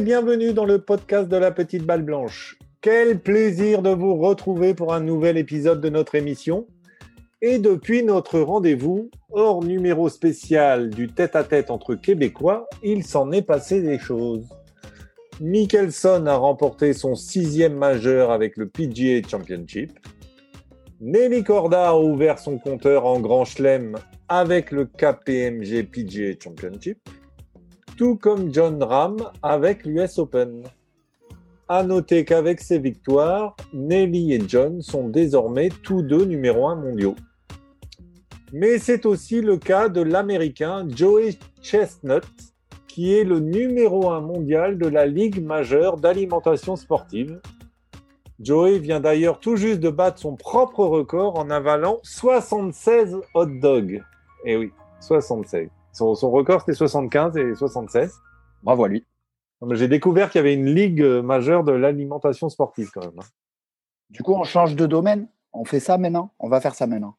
bienvenue dans le podcast de la petite balle blanche. Quel plaisir de vous retrouver pour un nouvel épisode de notre émission. Et depuis notre rendez-vous, hors numéro spécial du tête-à-tête entre Québécois, il s'en est passé des choses. Mickelson a remporté son sixième majeur avec le PGA Championship. Nelly Corda a ouvert son compteur en Grand Chelem avec le KPMG PGA Championship, tout comme John Ram avec l'US Open. À noter qu'avec ces victoires, Nelly et John sont désormais tous deux numéro un mondiaux. Mais c'est aussi le cas de l'Américain Joey Chestnut, qui est le numéro un mondial de la Ligue majeure d'alimentation sportive. Joey vient d'ailleurs tout juste de battre son propre record en avalant 76 hot dogs. Eh oui, 76. Son, son record c'était 75 et 76. Bravo à lui. J'ai découvert qu'il y avait une ligue majeure de l'alimentation sportive quand même. hein. Du coup, on change de domaine. On fait ça maintenant. On va faire ça maintenant.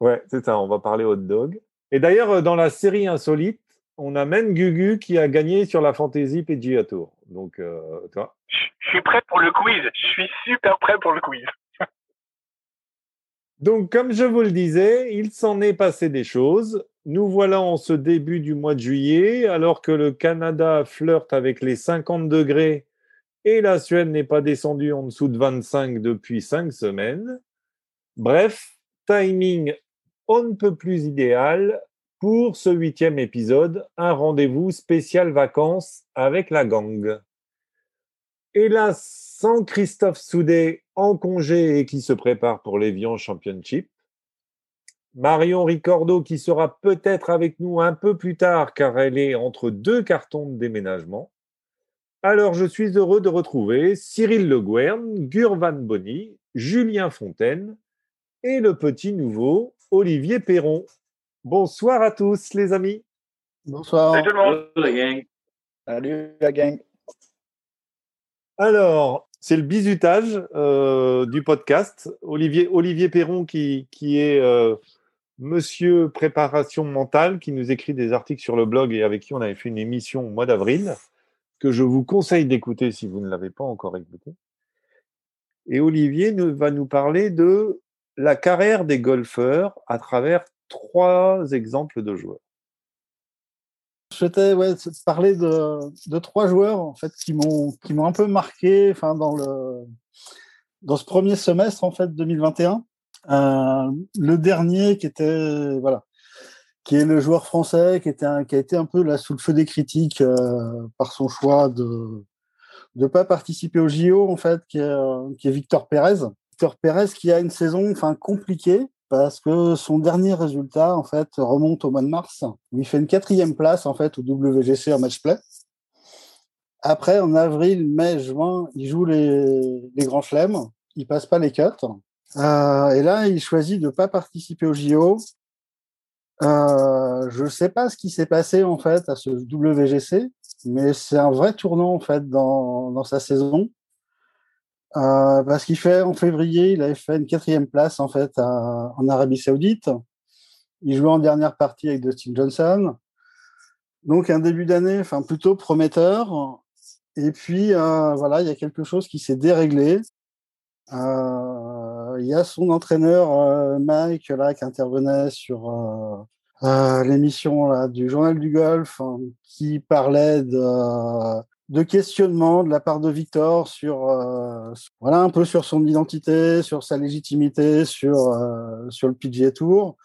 Ouais, c'est ça, on va parler hot dog. Et d'ailleurs, euh, dans la série insolite, on a même Gugu qui a gagné sur la Fantasy PGA Tour. Donc, euh. Je je suis prêt pour le quiz. Je suis super prêt pour le quiz. Donc, comme je vous le disais, il s'en est passé des choses. Nous voilà en ce début du mois de juillet, alors que le Canada flirte avec les 50 degrés et la Suède n'est pas descendue en dessous de 25 depuis 5 semaines. Bref, timing on ne peut plus idéal pour ce huitième épisode, un rendez-vous spécial vacances avec la gang. Hélas, sans Christophe Soudet en congé et qui se prépare pour l'Evian Championship. Marion Ricordo qui sera peut-être avec nous un peu plus tard car elle est entre deux cartons de déménagement. Alors je suis heureux de retrouver Cyril Le Guern, Gurvan Bonny, Julien Fontaine et le petit nouveau Olivier Perron. Bonsoir à tous les amis. Bonsoir. Salut tout le monde. la gang. Salut la gang. Alors, c'est le bizutage euh, du podcast. Olivier, Olivier Perron qui, qui est euh, monsieur préparation mentale, qui nous écrit des articles sur le blog et avec qui on avait fait une émission au mois d'avril, que je vous conseille d'écouter si vous ne l'avez pas encore écouté. Et Olivier va nous parler de la carrière des golfeurs à travers trois exemples de joueurs. Je souhaitais parler de, de trois joueurs en fait qui m'ont un peu marqué enfin dans le dans ce premier semestre en fait 2021 Euh, le dernier qui était voilà qui est le joueur français qui était qui a été un peu là sous le feu des critiques euh, par son choix de de pas participer au JO en fait qui est, euh, qui est Victor Pérez Victor Pérez qui a une saison enfin compliquée parce que son dernier résultat en fait remonte au mois de mars où il fait une quatrième place en fait au WGC en match play. Après en avril, mai, juin, il joue les, les grands chelems, il passe pas les cuts. Euh, et là, il choisit de pas participer au JO. Euh, je sais pas ce qui s'est passé en fait à ce WGC, mais c'est un vrai tournant en fait dans, dans sa saison. Euh, parce qu'il fait en février, il avait fait une quatrième place en fait en Arabie Saoudite. Il jouait en dernière partie avec Dustin Johnson. Donc un début d'année, enfin plutôt prometteur. Et puis voilà, il y a quelque chose qui s'est déréglé. Il y a son entraîneur euh, Mike là qui intervenait sur euh, euh, l'émission du journal du golf hein, qui parlait de de questionnement de la part de Victor sur euh, voilà un peu sur son identité, sur sa légitimité, sur euh, sur le PGA Tour.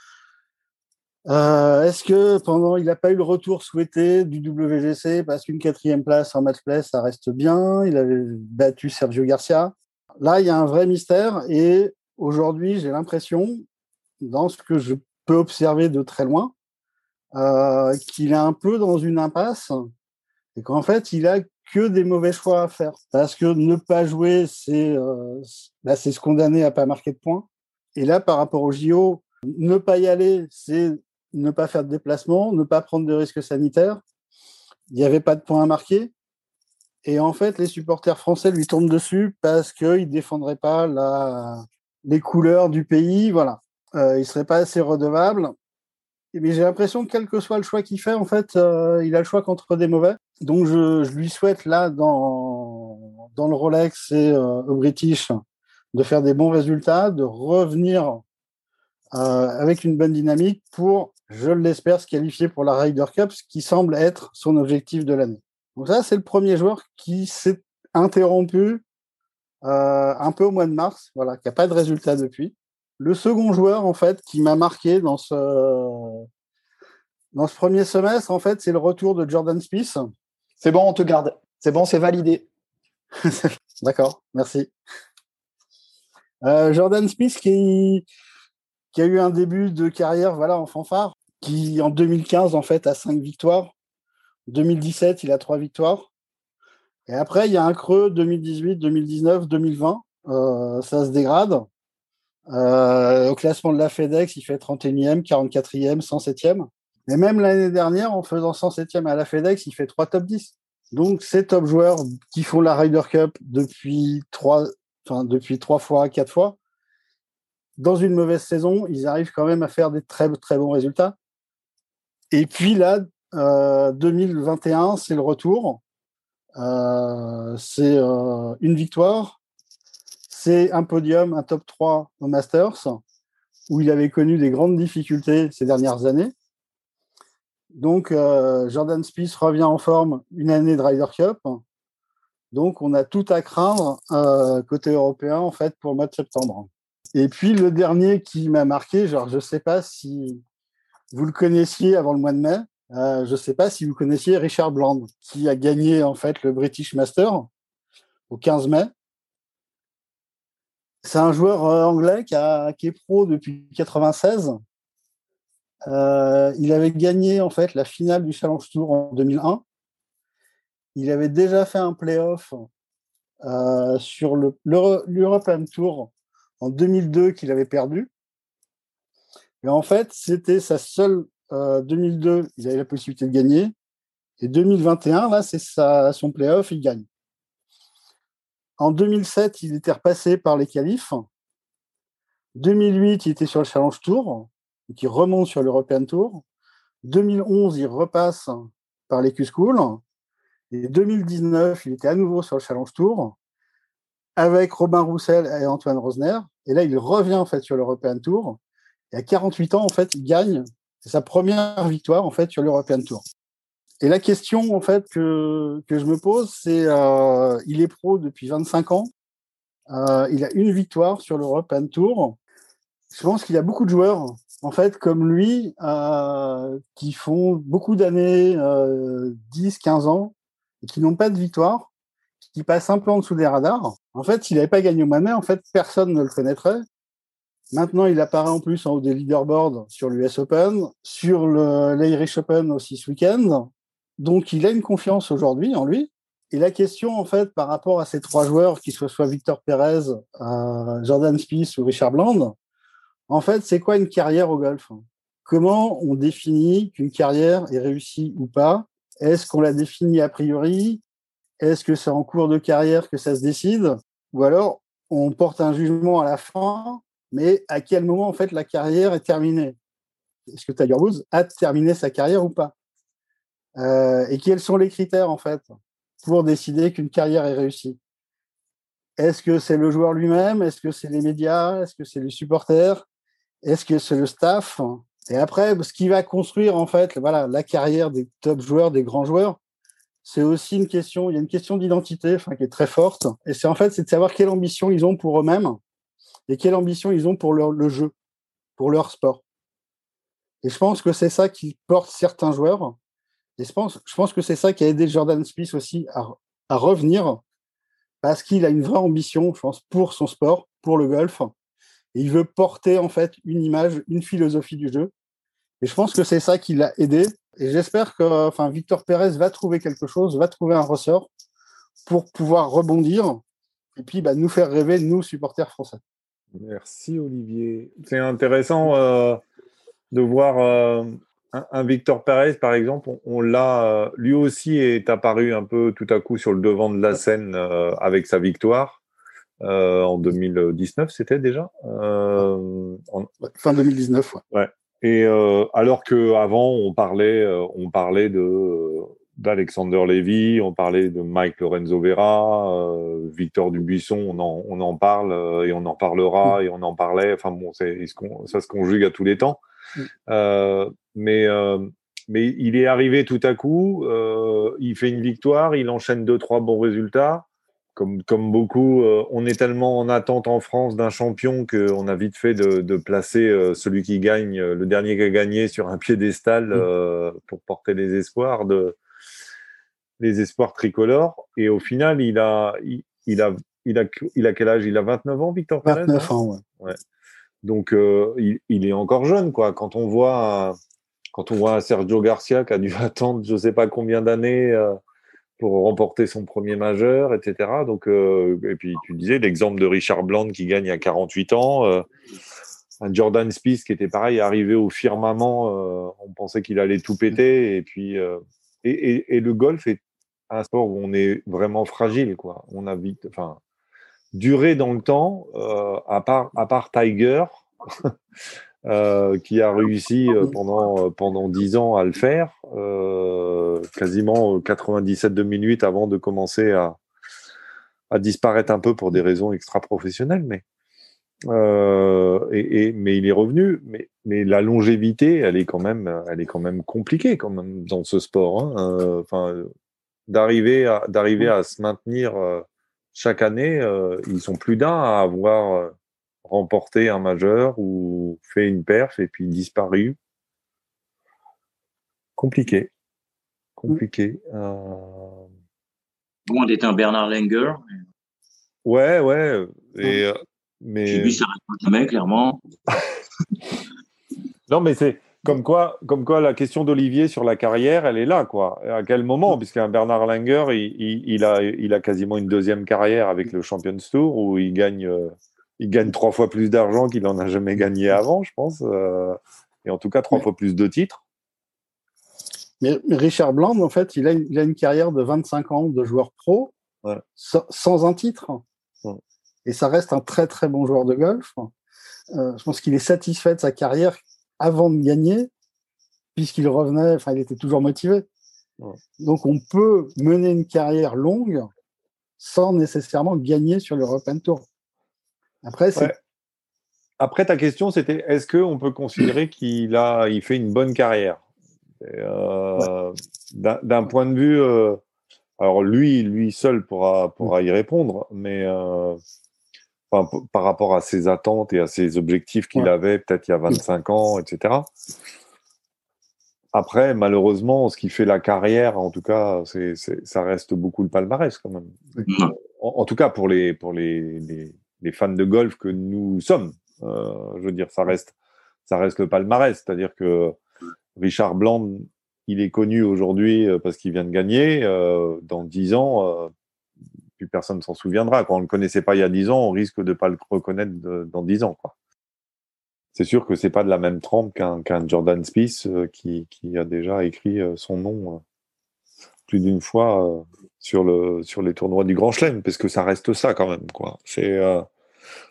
Euh, Est-ce que pendant il n'a pas eu le retour souhaité du WGC parce qu'une quatrième place en match play ça reste bien. Il avait battu Sergio Garcia. Là il y a un vrai mystère et aujourd'hui j'ai l'impression dans ce que je peux observer de très loin euh, qu'il est un peu dans une impasse et qu'en fait, il a que des mauvais choix à faire. Parce que ne pas jouer, c'est euh, c'est se condamner à pas marquer de points. Et là, par rapport au JO, ne pas y aller, c'est ne pas faire de déplacement, ne pas prendre de risques sanitaires. Il n'y avait pas de points à marquer. Et en fait, les supporters français lui tombent dessus parce qu'ils ne défendraient pas la, les couleurs du pays. Voilà. Euh, il ne serait pas assez redevable. Mais j'ai l'impression que quel que soit le choix qu'il fait, en fait, euh, il a le choix contre des mauvais. Donc, je, lui souhaite là, dans, dans le Rolex et euh, au British, de faire des bons résultats, de revenir avec une bonne dynamique pour, je l'espère, se qualifier pour la Ryder Cup, ce qui semble être son objectif de l'année. Donc ça, c'est le premier joueur qui s'est interrompu euh, un peu au mois de mars, voilà, qui n'a pas de résultat depuis. Le second joueur, en fait, qui m'a marqué dans ce, dans ce premier semestre, en fait, c'est le retour de Jordan Spieth. C'est bon, on te garde. C'est bon, c'est validé. D'accord, merci. Euh, Jordan Spieth qui, qui a eu un début de carrière voilà, en fanfare, qui en 2015 en fait a cinq victoires. 2017, il a trois victoires. Et après, il y a un creux 2018, 2019, 2020. Euh, ça se dégrade. Euh, au classement de la FedEx, il fait 31e, 44e, 107e. Mais même l'année dernière, en faisant 107e à la FedEx, il fait trois top 10. Donc, ces top joueurs qui font la Ryder Cup depuis trois, enfin, depuis trois fois, quatre fois, dans une mauvaise saison, ils arrivent quand même à faire des très, très bons résultats. Et puis là, euh, 2021, c'est le retour. Euh, c'est euh, une victoire. C'est un podium, un top 3 au Masters, où il avait connu des grandes difficultés ces dernières années. Donc, euh, Jordan Spieth revient en forme une année de Ryder Cup. Donc, on a tout à craindre côté européen, en fait, pour le mois de septembre. Et puis, le dernier qui m'a marqué, genre, je ne sais pas si vous le connaissiez avant le mois de mai, euh, je ne sais pas si vous connaissiez Richard Bland, qui a gagné, en fait, le British Master au 15 mai. C'est un joueur euh, anglais qui, a, est pro depuis 96 euh, il avait gagné en fait la finale du Challenge Tour en 2001. Il avait déjà fait un playoff euh, sur l'European Tour en 2002 qu'il avait perdu. Et en fait, c'était sa seule 2002, euh, il avait la possibilité de gagner. Et 2021, là, c'est son playoff, il gagne. En 2007, il était repassé par les qualifs. 2008, il était sur le Challenge Tour qui remonte sur l'European Tour. 2011, il repasse par les Q-School. Et 2019, il était à nouveau sur le Challenge Tour avec Robin Roussel et Antoine Rosner. Et là, il revient en fait sur l'European Tour. Et à 48 ans, en fait, il gagne. C'est sa première victoire en fait sur l'European Tour. Et la question en fait que, que je me pose, c'est euh, il est pro depuis 25 ans. Euh, il a une victoire sur l'European Tour. Je pense qu'il y a beaucoup de joueurs en fait, comme lui, euh, qui font beaucoup d'années, euh, 10, 15 ans, et qui n'ont pas de victoire, qui passent un peu en dessous des radars. En fait, s'il n'avait pas gagné au mois en fait, personne ne le connaîtrait. Maintenant, il apparaît en plus en haut des leaderboards sur l'US Open, sur l'Irish Open aussi ce week-end. Donc, il a une confiance aujourd'hui en lui. Et la question, en fait, par rapport à ces trois joueurs, qu'ils soient soit Victor Perez, euh, Jordan Spieth ou Richard Bland, en fait, c'est quoi une carrière au golf? Comment on définit qu'une carrière est réussie ou pas? Est-ce qu'on la définit a priori? Est-ce que c'est en cours de carrière que ça se décide? Ou alors on porte un jugement à la fin, mais à quel moment en fait la carrière est terminée? Est-ce que Tiger Woods a terminé sa carrière ou pas? Euh, Et quels sont les critères en fait pour décider qu'une carrière est réussie? Est-ce que c'est le joueur lui-même? Est-ce que c'est les médias? Est-ce que c'est les supporters? Est-ce que c'est le staff? Et après, ce qui va construire en fait, voilà, la carrière des top joueurs, des grands joueurs, c'est aussi une question. Il y a une question d'identité, qui est très forte. Et c'est en fait, c'est de savoir quelle ambition ils ont pour eux-mêmes et quelle ambition ils ont pour leur, le jeu, pour leur sport. Et je pense que c'est ça qui porte certains joueurs. Et je pense, je pense que c'est ça qui a aidé Jordan Smith aussi à, revenir parce qu'il a une vraie ambition, je pense, pour son sport, pour le golf, et il veut porter en fait une image, une philosophie du jeu. Et je pense que c'est ça qui l'a aidé. Et j'espère que enfin, Victor Pérez va trouver quelque chose, va trouver un ressort pour pouvoir rebondir et puis bah, nous faire rêver, nous, supporters français. Merci Olivier. C'est intéressant euh, de voir euh, un, Victor Pérez, par exemple. On, l'a, euh, lui aussi est apparu un peu tout à coup sur le devant de la scène avec sa victoire. En 2019, c'était déjà fin 2019. Ouais. ouais. Et alors que avant, on parlait, on parlait de d'Alexander Lévy, on parlait de Mike Lorenzo Vera, euh, Victor Dubuisson, on en, on en parle euh, et on en parlera et on en parlait. Enfin bon, c'est, ça se conjugue à tous les temps. Euh, mais, euh, mais il est arrivé tout à coup, euh, il fait une victoire, il enchaîne deux, trois bons résultats. Comme, comme beaucoup, euh, on est tellement en attente en France d'un champion qu'on a vite fait de, de placer euh, celui qui gagne, euh, le dernier qui a gagné sur un piédestal euh, pour porter les espoirs de les espoirs tricolores. Et au final, il a, il, il a, il a, il a quel âge? Il a 29 ans, Victor Pérez 29 hein ans, ouais. Donc, euh, il, il est encore jeune, quoi. Quand on voit, quand on voit Sergio Garcia qui a dû attendre, je sais pas combien d'années euh, pour remporter son premier majeur, etc. Donc, euh, et puis tu disais l'exemple de Richard Bland qui gagne à 48 ans, un Jordan Spieth qui était pareil, arrivé au firmament, on pensait qu'il allait tout péter, et puis et, et, et le golf est un sport où on est vraiment fragile, quoi. On a vite, enfin, duré dans le temps, euh, à part Tiger. euh, qui a réussi euh, pendant pendant dix ans à le faire, quasiment euh, 97 de minutes avant de commencer à disparaître un peu pour des raisons extra-professionnelles, mais il est revenu. Mais la longévité, elle est quand même elle est quand même compliquée quand même dans ce sport. hein. D'arriver à d'arriver à se maintenir euh, chaque année, euh, ils sont plus d'un à avoir euh, remporté un majeur ou fait une perf et puis disparu. Compliqué. Compliqué. Euh, Bon, on était un Bernard Langer. Ouais, ouais. Et, euh, mais... J'ai vu ça jamais, clairement. Non, mais c'est comme quoi, comme quoi la question d'Olivier sur la carrière, elle est là, quoi. À quel moment? Puisqu'un Bernard Langer, il, il, il a, il a quasiment une deuxième carrière avec le Champions Tour où il gagne, euh, il gagne trois fois plus d'argent qu'il en a jamais gagné avant, je pense. euh, et en tout cas, trois Ouais. fois plus de titres. Mais, Richard Bland, en fait, il a, une- il a une carrière de 25 ans de joueur pro Ouais. sans, sans un titre. Ouais. Et ça reste un très très bon joueur de golf. Euh, je pense qu'il est satisfait de sa carrière avant de gagner, puisqu'il revenait, enfin, il était toujours motivé. Ouais. Donc, on peut mener une carrière longue sans nécessairement gagner sur l'European Tour. Après, c'est Ouais. Après, ta question, c'était est-ce qu'on peut considérer qu'il a, il fait une bonne carrière? Euh, D'un d'un point de vue, euh, alors lui, lui seul pourra, pourra y répondre, mais euh, enfin, par rapport à ses attentes et à ses objectifs qu'il Ouais. avait peut-être il y a 25 ans, etc. Après, malheureusement, ce qui fait la carrière, en tout cas, c'est, c'est- ça reste beaucoup le palmarès quand même en, en tout cas pour les pour les, les, les fans de golf que nous sommes. Euh, je veux dire, ça reste ça reste le palmarès, c'est-à-dire que Richard Bland, il est connu aujourd'hui euh, parce qu'il vient de gagner. Euh, dans dix ans, euh, plus personne s'en souviendra. Quand on ne le connaissait pas il y a dix ans, on risque de pas le reconnaître dans dix ans. Quoi. C'est sûr que c'est pas de la même trempe qu'un Jordan Spieth euh, qui, a déjà écrit euh, son nom euh, plus d'une fois sur le sur les tournois du Grand Chelem, parce que ça reste ça quand même. C'est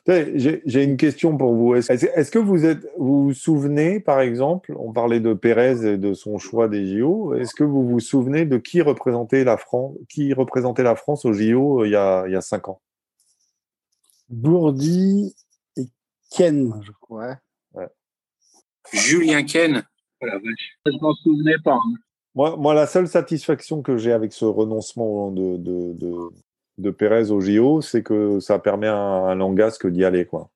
j'ai une question pour vous. Est-ce que vous êtes vous vous souvenez, par exemple, on parlait de Pérez et de son choix des JO. Est-ce que vous vous souvenez de qui représentait la France, qui représentait la France aux JO euh, il y a il y a cinq ans? Bourdi et Ken, je crois. Julien Ken. Voilà. Je m'en souvenais pas. hein. Moi, moi, la seule satisfaction que j'ai avec ce renoncement de, de, de, de Pérez au JO, c'est que ça permet à un Langasque d'y aller. Quoi.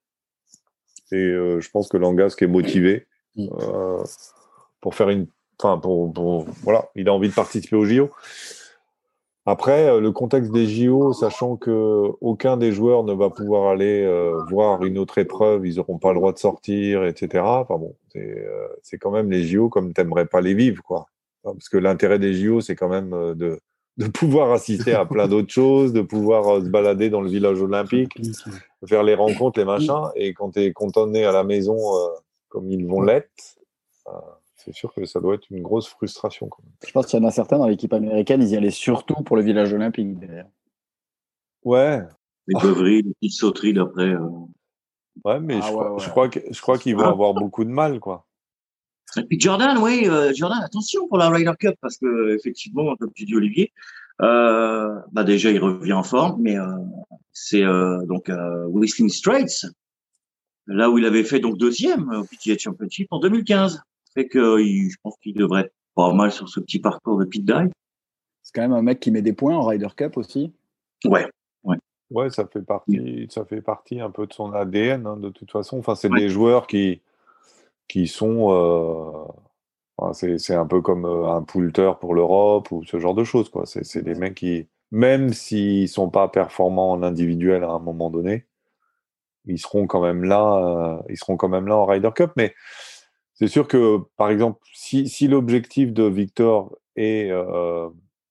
Et euh, je pense que Langasque est motivé Mm. euh, pour faire une. Enfin, pour, pour- Voilà, il a envie de participer au JO. Après, euh, le contexte des JO, sachant que aucun des joueurs ne va pouvoir aller euh, voir une autre épreuve, ils n'auront pas le droit de sortir, etc. Enfin bon, c'est quand même les JO comme t'aimerais pas les vivre, quoi. Parce que l'intérêt des JO, c'est quand même de, de pouvoir assister à plein d'autres choses, de pouvoir euh, se balader dans le village olympique, faire les rencontres, les machins. Et quand tu es cantonné à la maison, euh, comme ils vont l'être, euh, c'est sûr que ça doit être une grosse frustration. Quand même. Je pense qu'il y en a certains dans l'équipe américaine, ils y allaient surtout pour le village olympique. d'ailleurs. Ouais, Les beuveries, les petites sauteries d'après. euh, ouais, mais Ah je, ouais, crois, ouais. je crois que- je crois qu'ils vont avoir beaucoup de mal, quoi. Et puis Jordan, oui, euh, Jordan, attention pour la Ryder Cup parce que effectivement, comme tu dis Olivier, euh, bah déjà il revient en forme, mais euh, c'est euh, donc euh, Whistling Straits, là où il avait fait donc deuxième au PGA Championship en 2015. Fait que il- je pense qu'il devrait être pas mal sur ce petit parcours de pit dive. C'est quand même un mec qui met des points en Ryder Cup aussi. Ouais, Ouais, ça fait partie, ça fait partie un peu de son ADN, hein, de toute façon. Enfin, c'est Ouais. des joueurs qui, qui sont, euh, c'est, un peu comme euh, un poulter pour l'Europe ou ce genre de choses. C'est, des mecs qui, même s'ils sont pas performants en individuel à un moment donné, ils seront quand même là, euh, ils seront quand même là en Ryder Cup. Mais c'est sûr que, par exemple, si, si l'objectif de Victor est,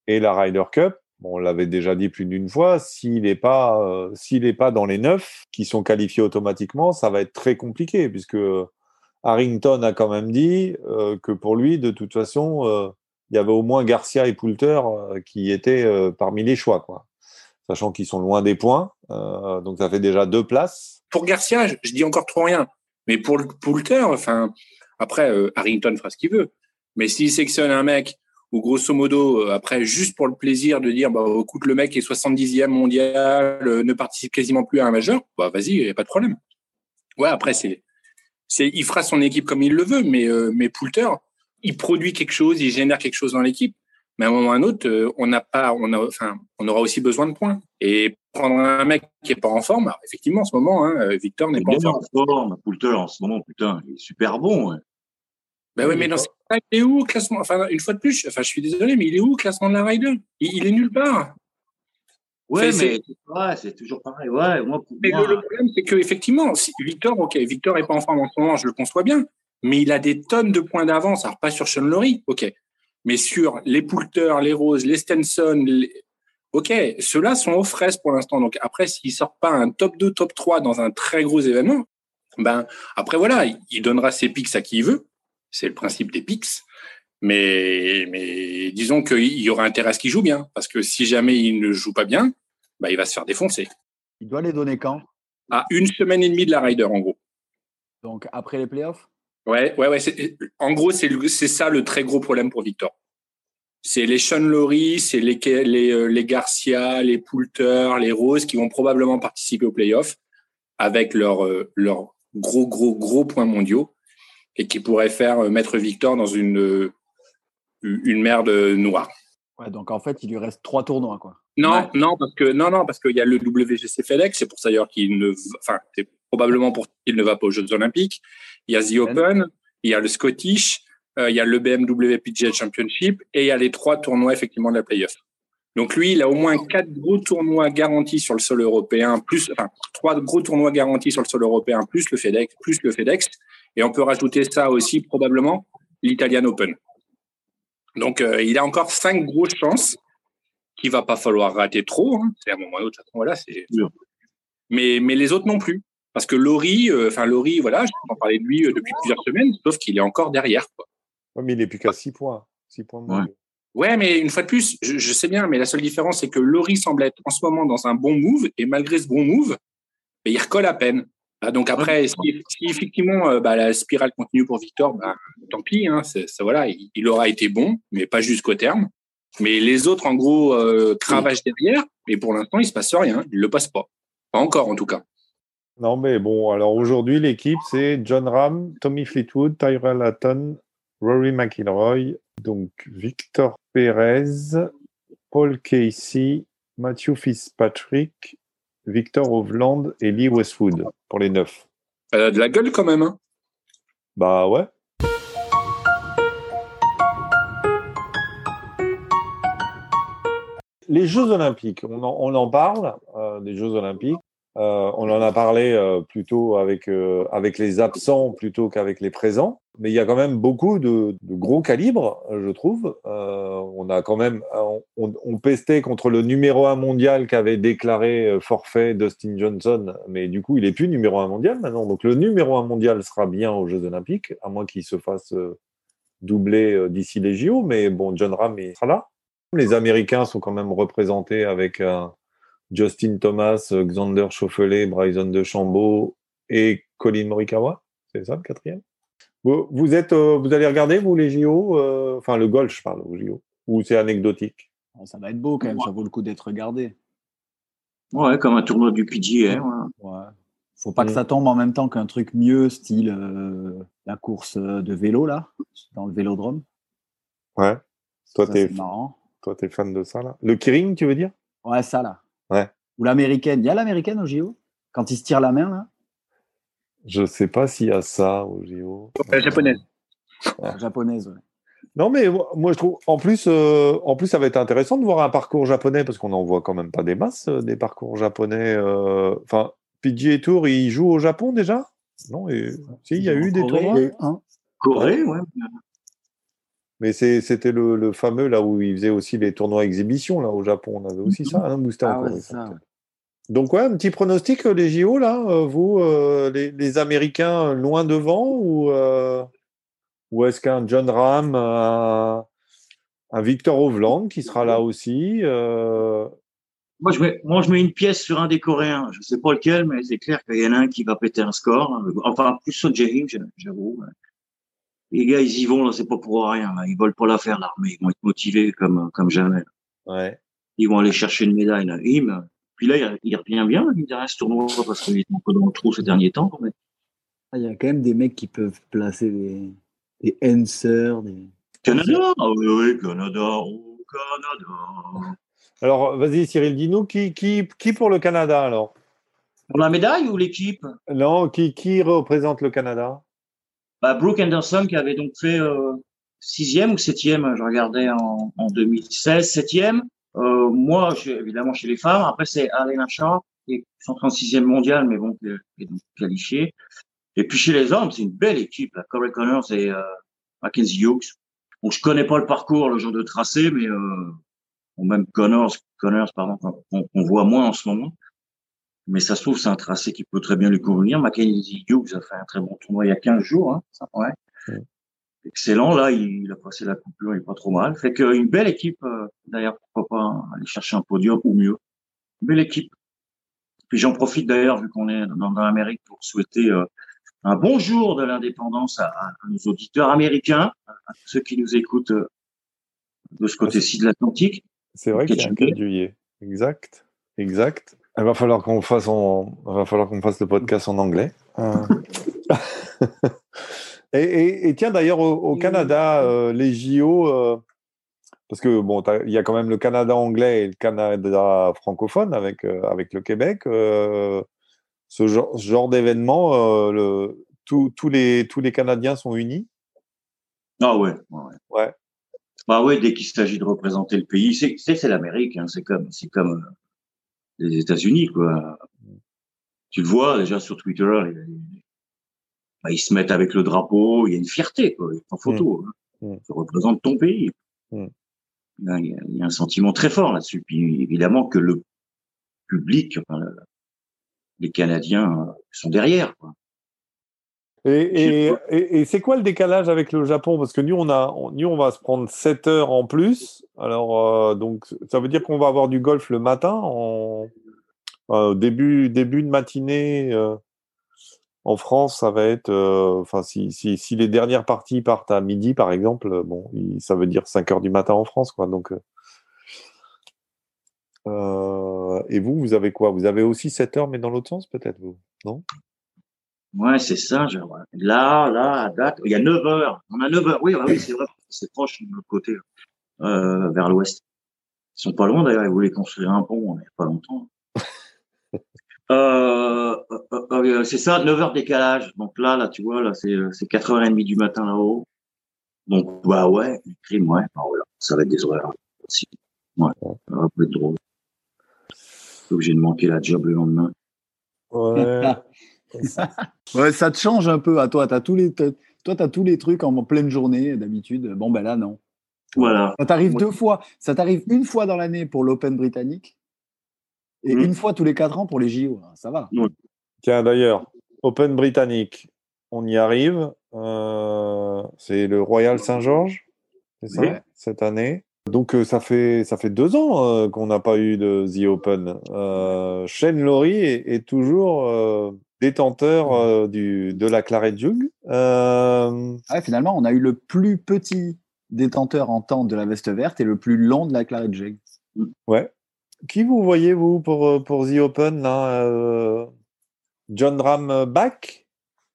est la Ryder Cup, on l'avait déjà dit plus d'une fois, s'il n'est pas, pas dans les neuf qui sont qualifiés automatiquement, ça va être très compliqué puisque Harrington a quand même dit euh, que pour lui, de toute façon, euh, il y avait au moins Garcia et Poulter euh, qui étaient parmi les choix, quoi. Sachant qu'ils sont loin des points, donc ça fait déjà deux places. Pour Garcia, je, je dis encore trop rien. Mais pour Poulter, enfin, après, Harrington fera ce qu'il veut. Mais s'il sectionne un mec, ou grosso modo, après, juste pour le plaisir de dire, bah, écoute, le mec est 70e mondial, ne participe quasiment plus à un majeur, bah, vas-y, il n'y a pas de problème. Ouais, après, c'est, il fera son équipe comme il le veut, mais, euh, mais Poulter, il produit quelque chose, il génère quelque chose dans l'équipe. Mais à un moment ou à un autre, euh, on n'a pas, on a, enfin, on aura aussi besoin de points. Et prendre un mec qui est pas en forme, effectivement, en ce moment, hein, euh, Victor n'est pas en forme. en forme, Poulter en ce moment, putain, il est super bon. ouais. Ben oui, mais dans ce cas, il est où classement? Enfin, une fois de plus, enfin, je suis désolé, mais il est où classement de la Ryder il, il est nulle part. Ouais, C'est- mais ouais, c'est toujours pareil. Ouais, moi, pour Mais moi, le, le problème, c'est que effectivement, si Victor, ok, Victor est pas en forme en ce moment, je le conçois bien, mais il a des tonnes de points d'avance. Alors pas sur Sean Laurie, ok, mais sur les Poulter, les Rose, les Stenson, les... ok, ceux-là sont aux fraises pour l'instant. Donc après, s'il sort pas un top 2, top 3 dans un très gros événement, ben après voilà, il- il donnera ses pics à qui il veut. C'est le principe des pics. Mais, mais disons qu'il y aura intérêt à ce qu'il joue bien, parce que si jamais il ne joue pas bien, ben, il va se faire défoncer. Il doit les donner quand? À une semaine et demie de la Ryder, en gros. Donc après les playoffs? Ouais, ouais, ouais. En gros, c'est ça le très gros problème pour Victor. C'est les Sean Laurie, c'est les, les, euh, les Garcia, les Poulter, les Rose qui vont probablement participer aux playoffs avec leurs euh, gros, gros, gros points mondiaux et qui pourraient faire euh, mettre Victor dans une, une merde noire. Ouais, donc en fait, il lui reste trois tournois, quoi. Non, Ouais. non, parce que non, non, parce qu'il y a le WGC FedEx, c'est pour ça d'ailleurs qu'il ne, enfin, c'est probablement pour qu'il ne va pas aux Jeux Olympiques. Il y a The Open, il y a le Scottish, euh, il y a le BMW PGA Championship et il y a les trois tournois effectivement de la playoff. Donc lui, il a au moins quatre gros tournois garantis sur le sol européen, plus, enfin, trois gros tournois garantis sur le sol européen, plus le FedEx, plus le FedEx, et on peut rajouter ça aussi probablement l'Italian Open. Donc euh, il a encore cinq grosses chances qu'il va pas falloir rater trop. Hein. C'est à un moment ou autre, voilà, c'est. Mais mais les autres non plus, parce que Laurie, euh, enfin Laurie, voilà, je en parler de lui euh, depuis plusieurs semaines, sauf qu'il est encore derrière. Quoi. Ouais, mais il est plus qu'à 6 points. 6 points de Ouais. Ouais, mais une fois de plus, je, je sais bien, mais la seule différence, c'est que Laurie semble être en ce moment dans un bon move, et malgré ce bon move, ben, il recolle à peine. Ah, donc après, si, si effectivement euh, bah, la spirale continue pour Victor, bah, tant pis, hein, ça, voilà, il, il aura été bon, mais pas jusqu'au terme. Mais les autres, en gros, euh, cravachent derrière, et pour l'instant, il se passe rien, il le passe pas. Pas encore, en tout cas. Non, mais bon, alors aujourd'hui, l'équipe, c'est John Ram, Tommy Fleetwood, Tyrell Hatton, Rory McIlroy, donc Victor Perez, Paul Casey, Matthew Fitzpatrick, Victor Hovland et Lee Westwood pour les neuf. Elle a de la gueule quand même. Hein. Bah ouais. Les Jeux Olympiques, on en, on en parle euh, des Jeux Olympiques. Euh, on en a parlé euh, plutôt avec, euh, avec les absents plutôt qu'avec les présents. Mais il y a quand même beaucoup de, de gros calibres, je trouve. Euh, on a quand même, on, on pestait contre le numéro un mondial qu'avait déclaré euh, forfait Dustin Johnson, mais du coup, il est plus numéro un mondial maintenant. Donc le numéro un mondial sera bien aux Jeux Olympiques, à moins qu'il se fasse doubler d'ici les JO. Mais bon, John Ram sera là. Les Américains sont quand même représentés avec un Justin Thomas, euh, Xander Schauffele, Bryson DeChambeau et Colin Morikawa. C'est ça le quatrième? Vous, vous êtes, euh, vous allez regarder vous les JO, euh, enfin le golf, je parle aux JO, ou c'est anecdotique? Ça va être beau quand même, ça vaut le coup d'être regardé. Ouais, comme un tournoi du PGA. ouais. Ouais. Faut pas que ça tombe en même temps qu'un truc mieux, style euh, la course de vélo, là, dans le vélodrome. Ouais. Toi, t'es, c'est marrant. Toi, t'es fan de ça là. Le Kering, tu veux dire? Ouais, ça, là. Ouais. Ou l'américaine. Il y a l'américaine au JO Quand ils se tirent la main, là? Je sais pas s'il y a ça aux JO. La japonaise. La Japonaise, ouais. Non, mais moi, moi, je trouve, en plus, euh, en plus, ça va être intéressant de voir un parcours japonais parce qu'on en voit quand même pas des masses, euh, des parcours japonais. euh, Enfin, PGA Tour, il joue au Japon déjà? Non, et, si, il y a eu des Corée. tournois? Corée, ouais. Mais c'était le, le fameux là où il faisait aussi les tournois exhibition là au Japon. On avait aussi ça, hein, en Ah ouais, ça. Donc ouais, un petit pronostic euh, les JO là, euh, vous euh, les, les Américains loin devant ou euh, ou est-ce qu'un John Ram, un, un Victor Hovland qui sera là aussi euh, Moi je, mets, moi, je mets une pièce sur un des Coréens. Je sais pas lequel, mais c'est clair qu'il y en a un qui va péter un score. Enfin, plus Son Jae-in, j'avoue. Les gars, ils y vont, là, c'est pas pour rien. Là. Ils veulent pas la faire, l'armée. Ils vont être motivés comme, comme jamais. Ouais. Ils vont aller chercher une médaille. Là. Puis là, il, il revient bien, il derrière ce tournoi, parce qu'il est un peu dans le trou ces derniers temps. Mais... Ah, Il y a quand même des mecs qui peuvent placer des, des answers, des... Canada Ah oui, oui, Canada, oh, Canada. Alors vas-y Cyril, dis-nous qui, qui, qui pour le Canada alors? Pour la médaille ou l'équipe? Non, qui, qui représente le Canada? Bah, Brooke Anderson qui avait donc fait euh, sixième ou septième, je regardais en, en 2016, septième. Euh, moi, évidemment chez les femmes. Après c'est Alena Shaw qui est 136e mondial, mais bon, qui est donc qualifiée. Et puis chez les hommes, c'est une belle équipe. Là. Corey Connors et euh, Mackenzie Hughes. Bon, je connais pas le parcours, le genre de tracé, mais euh, même Connors, Connors, pardon, qu'on voit moins en ce moment. Mais ça se trouve, c'est un tracé qui peut très bien lui convenir. Mackenzie Hughes a fait un très bon tournoi il y a 15 jours. Hein, ça, ouais. Excellent. Là, il, il a passé la coupure, il est pas trop mal. Fait qu'une belle équipe. euh, D'ailleurs, pourquoi pas aller chercher un podium ou mieux. Belle équipe. Puis j'en profite d'ailleurs, vu qu'on est dans, dans l'Amérique, pour souhaiter euh, un bon jour de l'indépendance à, nos auditeurs américains, à, ceux qui nous écoutent euh, de ce côté-ci de l'Atlantique. C'est vrai qu'il y a un tu 4 juillet. Exact. Exact. Il va falloir qu'on fasse en... il va falloir qu'on fasse le podcast en anglais. Euh. et, et- et tiens d'ailleurs au, au Canada, euh, les JO, euh, parce que bon, il y a quand même le Canada anglais et le Canada francophone avec avec le Québec. ce genre, ce genre d'événement, le- tous tous les tous les Canadiens sont unis. Ah ouais. ouais. Bah ouais, dès qu'il s'agit de représenter le pays, c'est c'est c'est l'Amérique, hein, c'est comme c'est comme les États-Unis quoi. Tu le vois déjà sur Twitter, les- bah, ils se mettent avec le drapeau, il y a une fierté quoi, en photo. hein. Mm. Tu représentes ton pays. Mm. Il y, a, il y a un sentiment très fort là-dessus. Puis évidemment que le public, enfin, le- les Canadiens sont derrière. Quoi. Et, et, et, et c'est quoi le décalage avec le Japon? Parce que nous, on a, on, nous, on va se prendre 7 heures en plus. Alors, euh, donc, ça veut dire qu'on va avoir du golf le matin, en euh, début, début de matinée. euh, en France, ça va être, enfin, si, si, si les dernières parties partent à midi, par exemple, bon, ça veut dire 5 heures du matin en France, quoi. Donc, et vous, vous avez quoi? Vous avez aussi 7 heures, mais dans l'autre sens, peut-être, vous Non? Ouais, c'est ça. je-. Là, là, à date, il y a 9 heures. On a 9 heures. Oui, ah oui, c'est vrai. C'est proche de l'autre côté, euh, vers l'ouest. Ils sont pas loin d'ailleurs. Ils voulaient construire un pont il n'y a pas longtemps. Euh, euh, euh, c'est ça, 9 heures décalage. Donc là, là, tu vois, là, c'est c'est 4h30 du matin là-haut. Donc, bah ouais, le crime, ouais. Bah, voilà. Ça va être des horaires aussi. Ouais, ça va être drôle. Obligé de manquer la job le lendemain. Ouais. Ouais, ça te change un peu à toi. As tous les, t'as- toi, tu as tous les trucs en pleine journée d'habitude. Bon, ben là, non. Voilà. Ça t'arrive Ouais. deux fois. Ça t'arrive une fois dans l'année pour l'Open britannique et Mm. une fois tous les quatre ans pour les JO. Ça va. Tiens, d'ailleurs, Open britannique, on y arrive. Euh, c'est le Royal Saint-Georges, c'est ça, cette année? Donc, euh, ça fait, ça fait deux ans euh, qu'on n'a pas eu de The Open. Euh, Shane Lowry est, est toujours euh, détenteur euh, du, de la Claret Jug. Euh, Ouais, finalement, on a eu le plus petit détenteur en temps de la veste verte et le plus long de la Claret Jug. ouais. Qui vous voyez, vous, pour, pour The Open là euh, John Ram back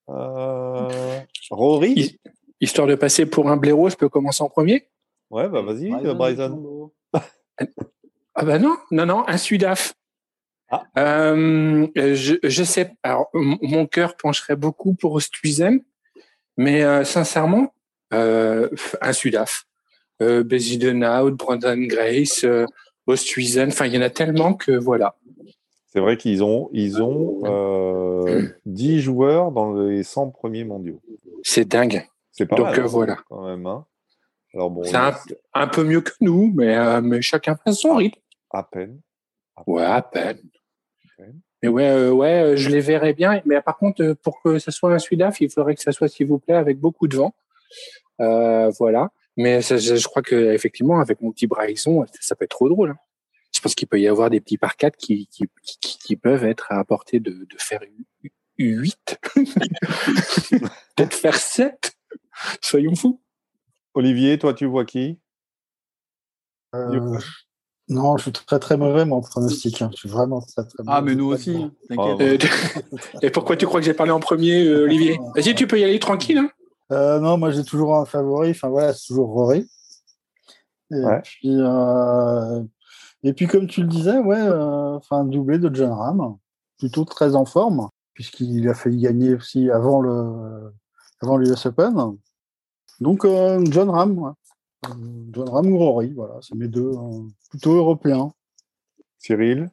Euh, Rory? Hi- Histoire de passer pour un blaireau, je peux commencer en premier? Ouais, bah vas-y, euh, Bryson. Ah bah non, non, non, un Sudaf. Ah. Euh, je, je sais, alors mon cœur pencherait beaucoup pour Osthuizen, mais euh, sincèrement, euh, un Sudaf. Euh, Bezidenhout, Brandon Grace, euh, Osthuizen, enfin il y en a tellement que voilà. C'est vrai qu'ils ont, ils ont euh, 10 joueurs dans les 100 premiers mondiaux. C'est dingue. C'est pas Donc, mal, euh, hein, voilà. quand même. hein. Alors bon, C'est un, un peu mieux que nous, mais, euh, mais chacun fait son rythme. à peine. Ouais, à peine. peine. Mais ouais, euh, ouais, euh, je les verrais bien. Mais par contre, pour que ça soit un Sudaf, il faudrait que ça soit, s'il vous plaît, avec beaucoup de vent. Euh, voilà. Mais ça, je, je crois que effectivement, avec mon petit Bryson, ça, ça peut être trop drôle. hein. Je pense qu'il peut y avoir des petits par quatre qui, qui, qui, qui peuvent être à portée de, de faire 8. Peut-être faire 7. Soyons fous. Olivier, toi, tu vois qui? Euh, non, je suis très très mauvais moi, en pronostic. hein. Je suis vraiment très très mauvais. Ah, mais nous aussi, hein, t'inquiète. Euh, et pourquoi tu crois que j'ai parlé en premier, euh, Olivier? Vas-y, tu peux y aller tranquille. Hein Euh, non, moi j'ai toujours un favori. Enfin voilà, c'est toujours Rory. Et Ouais. puis euh, et puis comme tu le disais, ouais, enfin un doublé de John Ram, plutôt très en forme puisqu'il a failli gagner aussi avant le avant l'US Open. Donc euh, John Ram, ouais. John Ram ou Rory, voilà, c'est mes deux euh, plutôt européens. Cyril?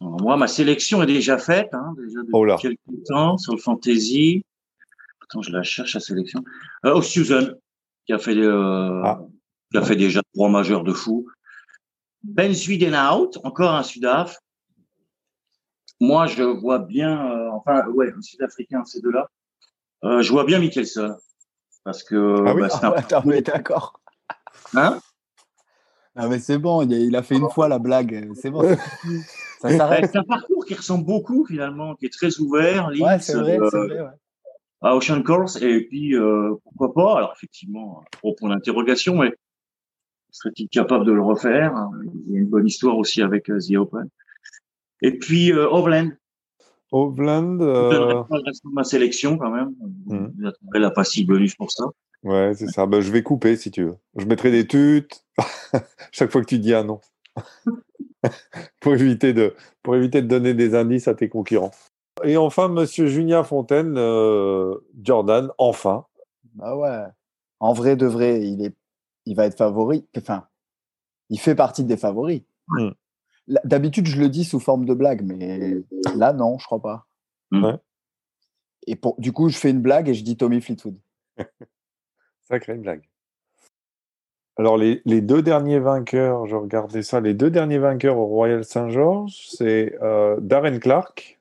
Alors, Moi, ma sélection est déjà faite, hein, déjà depuis Oh quelques temps sur le fantasy. Attends, je la cherche, la sélection. Euh, oh, Susan, qui a fait, euh, Ah. qui a fait déjà trois majeurs de fou. Ben Swedenhout, encore un Sudaf. Moi, je vois bien, euh, enfin, ouais, un Sud-Africain, ces deux-là. Euh, je vois bien Mickelson. Parce que, Ah oui bah, c'est Ah un- ouais, attends, mais d'accord. hein? Ah, mais c'est bon, il a, il a fait une fois la blague. C'est bon. ça- Ouais, s'arrête. c'est un parcours qui ressemble beaucoup, finalement, qui est très ouvert, Ouais, lisse, c'est vrai, euh, c'est vrai. Ouais. à Ocean Course et puis euh, pourquoi pas alors effectivement gros point d'interrogation mais serait-il capable de le refaire il y a une bonne histoire aussi avec euh, The Open et puis euh, Hovland euh, donnerai pas le reste de ma sélection quand même Mhm. vous attendrez la passive bonus pour ça Ouais, c'est ça. Bah, je vais couper si tu veux. Je mettrai des tutes chaque fois que tu dis un nom. pour, éviter de, pour éviter de donner des indices à tes concurrents. Et enfin, monsieur Julien Fontaine, euh, Jordan, enfin. Bah ouais. En vrai de vrai, il est, il va être favori. Enfin, il fait partie des favoris. Hmm. D'habitude, je le dis sous forme de blague, mais là, non, je crois pas. Hmm. Ouais. Et pour, du coup, je fais une blague et je dis Tommy Fleetwood. Sacrée blague. Alors, les, les deux derniers vainqueurs, je regardais ça, les deux derniers vainqueurs au Royal Saint-Georges, c'est euh, Darren Clark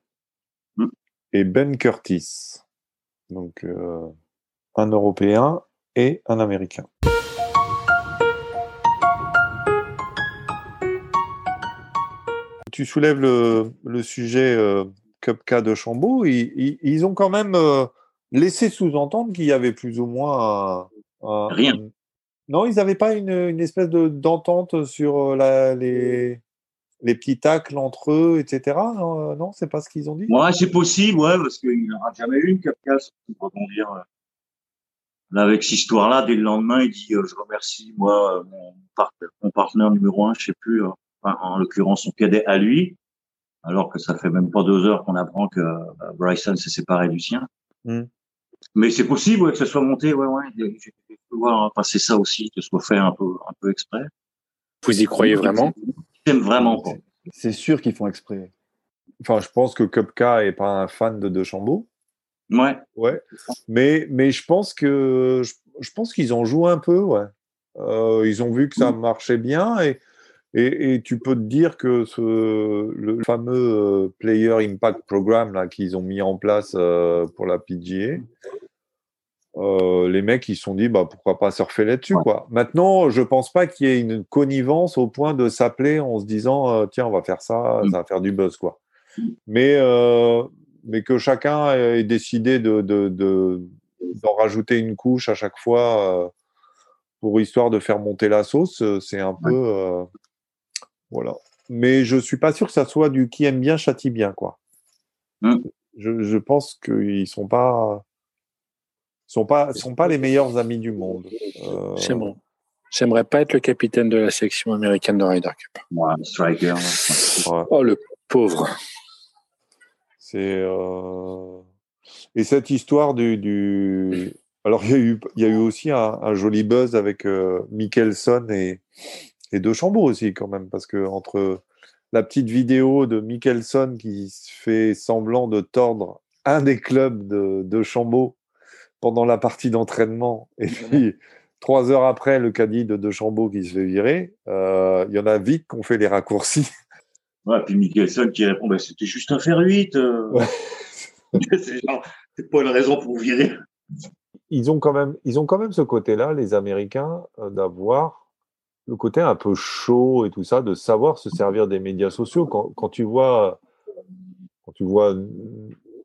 Mm. et Ben Curtis. Donc, euh, un Européen et un Américain. Tu soulèves le, le sujet euh, Cupca de Chambaud. Ils, ils- ils ont quand même euh, laissé sous-entendre qu'il y avait plus ou moins un, un- Rien. un- Non, ils n'avaient pas une, une espèce de d'entente sur euh, la, les, les petits tacles entre eux, etc. Non, euh, non c'est pas ce qu'ils ont dit? ouais c'est possible ouais parce qu'il n'aura jamais eu une capcase pour là avec cette histoire là dès le lendemain il dit euh, je remercie moi mon, part- mon partenaire numéro un je sais plus euh, enfin, en l'occurrence son cadet à lui alors que ça fait même pas deux heures qu'on apprend que euh, Bryson s'est séparé du sien. Mm. Mais c'est possible ouais, que ce soit monté, ouais, ouais. J'ai pu voir passer ça aussi, que ce soit fait un peu, un peu exprès. Vous y croyez vraiment? J'aime vraiment pas. C'est sûr qu'ils font exprès. Enfin, je pense que Cupca est pas un fan de De Chambaud. Ouais. Ouais. Mais, mais je pense que je, je pense qu'ils en jouent un peu, ouais. Euh, ils ont vu que ça marchait bien et, et, et tu peux te dire que ce, le fameux euh, Player Impact Programme là qu'ils ont mis en place euh, pour la PGA, euh, les mecs ils se sont dit bah pourquoi pas surfer là-dessus quoi. Maintenant, je pense pas qu'il y ait une connivence au point de s'appeler en se disant euh, tiens on va faire ça, Mm. ça va faire du buzz quoi. Mais euh, mais que chacun ait décidé de, de, de- d'en rajouter une couche à chaque fois pour histoire de faire monter la sauce, c'est un peu voilà. Mais je suis pas sûr que ça soit du qui aime bien châtie bien quoi. Mm. Je, je pense qu'ils sont pas sont pas sont pas les meilleurs amis du monde. Euh, J'aimerais. J'aimerais pas être le capitaine de la section américaine de Ryder Cup. Moi, striker. ouais. Oh, le pauvre. C'est euh, et cette histoire du, du... alors il y a eu il y a eu aussi un, un joli buzz avec euh, Mickelson et et De Chambaud aussi quand même parce que entre la petite vidéo de Mickelson qui fait semblant de tordre un des clubs de de Chambaud pendant la partie d'entraînement et puis trois heures après le caddie de De Chambaud qui se fait virer, euh, il y en a vite qu'on fait les raccourcis. Ouais, puis Mickelson qui répond, bah, c'était juste un fer 8. euh. Ouais. c'est pas une raison pour virer. ils ont quand même, ils ont quand même ce côté-là, les Américains, euh, d'avoir le côté un peu chaud et tout ça, de savoir se servir des médias sociaux. Quand, quand tu vois, quand tu vois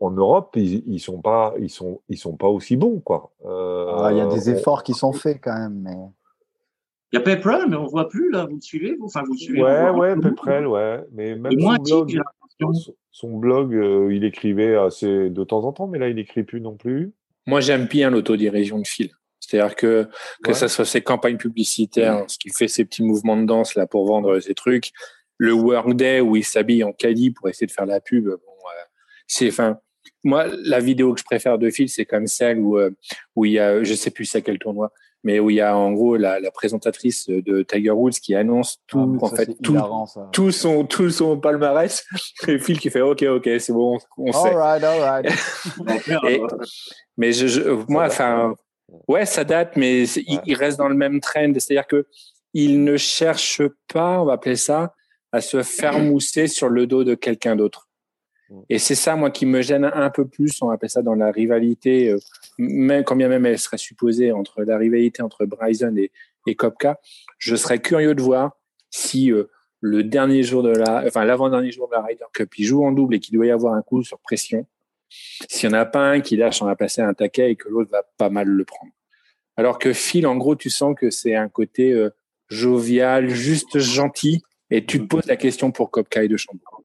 en Europe, ils, ils sont pas, ils sont, ils sont pas aussi bons, quoi. Euh, Ah, Il y a des on- efforts qui sont faits quand même. Mais... Il y a Pepperell, mais on voit plus, là. Vous le suivez, vous? Enfin, vous le suivez. Ouais, ouais, ouais. Mais même son blog, j'ai l'impression. son, son blog, euh, il écrivait assez de temps en temps, mais là, il écrit plus non plus. Moi, j'aime bien l'autodirigeon de Phil. C'est-à-dire que que Ouais. ça soit ses campagnes publicitaires, ce qu'il fait ses petits mouvements de danse là pour vendre ses trucs, le workday où il s'habille en caddie pour essayer de faire la pub. Bon, euh, c'est, enfin, moi, la vidéo que je préfère de Phil, c'est comme celle où euh, où il y a, je sais plus c'est à quel tournoi, mais où il y a en gros la, la présentatrice de Tiger Woods qui annonce tout, Ah, mais en ça, fait, tout, hilarant, tout son tout son palmarès. Et Phil qui fait OK, OK, c'est bon, on sait. All right, all right. Et- mais je, je- moi, enfin, ouais, ça date, mais il, Ouais. il reste dans le même trend. C'est-à-dire que il ne cherche pas, on va appeler ça, à se faire mousser sur le dos de quelqu'un d'autre. Mm. Et c'est ça, moi, qui me gêne un peu plus. On va appeler ça dans la rivalité, euh, même quand bien même elle serait supposée entre la rivalité entre Bryson et, et Kopka. Je serais curieux de voir si euh, le dernier jour de la, enfin l'avant-dernier jour de la Ryder Cup, il joue en double et qu'il doit y avoir un coup sur pression. S'il n'y en a pas un qui lâche, on va passer un taquet et que l'autre va pas mal le prendre. Alors que Phil, en gros, tu sens que c'est un côté euh, jovial, juste gentil, et tu te poses la question pour Kopka et de Chambord.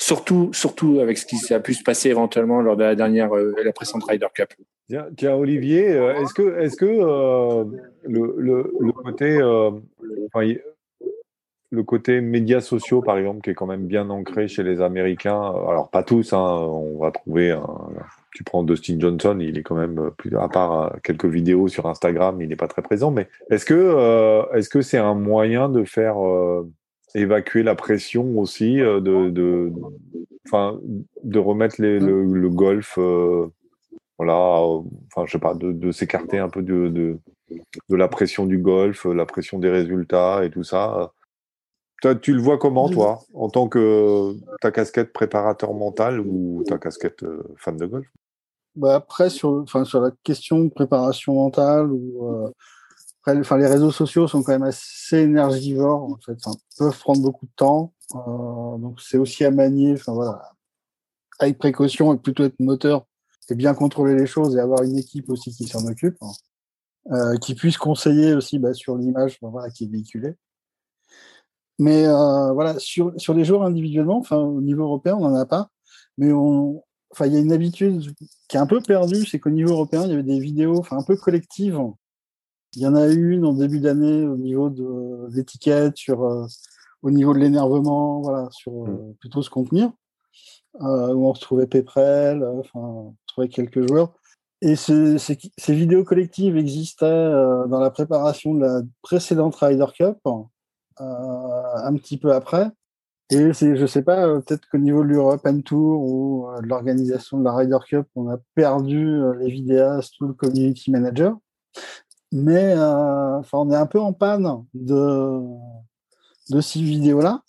Surtout, surtout avec ce qui a pu se passer éventuellement lors de la dernière, euh, la précédente Ryder Cup. Tiens, tiens, Olivier, euh, est-ce que, est-ce que euh, le, le, le côté, enfin, le côté médias sociaux, par exemple, qui est quand même bien ancré chez les Américains, alors pas tous, hein, on va trouver, tu prends Dustin Johnson, il est quand même, euh, plus, à part euh, quelques vidéos sur Instagram, il n'est pas très présent, mais est-ce que, euh, que c'est un moyen de faire évacuer la pression aussi, de, de, de remettre les- le, golf voilà, enfin, je sais pas, de, s'écarter un peu de, de, la pression du golf, la pression des résultats et tout ça. Tu le vois comment, toi, en tant que ta casquette préparateur mental ou ta casquette euh, fan de golf? Bah après, sur, enfin, sur la question de préparation mentale, ou, euh, enfin, les réseaux sociaux sont quand même assez énergivores, en fait, enfin, peuvent prendre beaucoup de temps. Euh, donc, c'est aussi à manier, enfin, voilà, avec précaution et plutôt être moteur et bien contrôler les choses et avoir une équipe aussi qui s'en occupe, hein, euh, qui puisse conseiller aussi bah, sur l'image voilà, qui est véhiculée. Mais euh, voilà, sur, sur les joueurs individuellement, enfin, au niveau européen, on n'en a pas. Mais on, enfin, il y a une habitude qui est un peu perdue, c'est qu'au niveau européen, il y avait des vidéos, enfin, un peu collectives. Il y en a eu une en début d'année au niveau de l'étiquette, sur, euh, au niveau de l'énervement, voilà, sur euh, plutôt se contenir, où on retrouvait Peprel, euh, enfin, on retrouvait quelques joueurs. Et ce- ces, ces vidéos collectives existaient dans la préparation de la précédente Ryder Cup, un petit peu après. Et je sais pas, euh, peut-être qu'au niveau de l'European Tour ou euh, de l'organisation de la Ryder Cup, on a perdu euh, les vidéastes ou le community manager. Mais euh, enfin, on est un peu en panne de, de ces vidéos-là.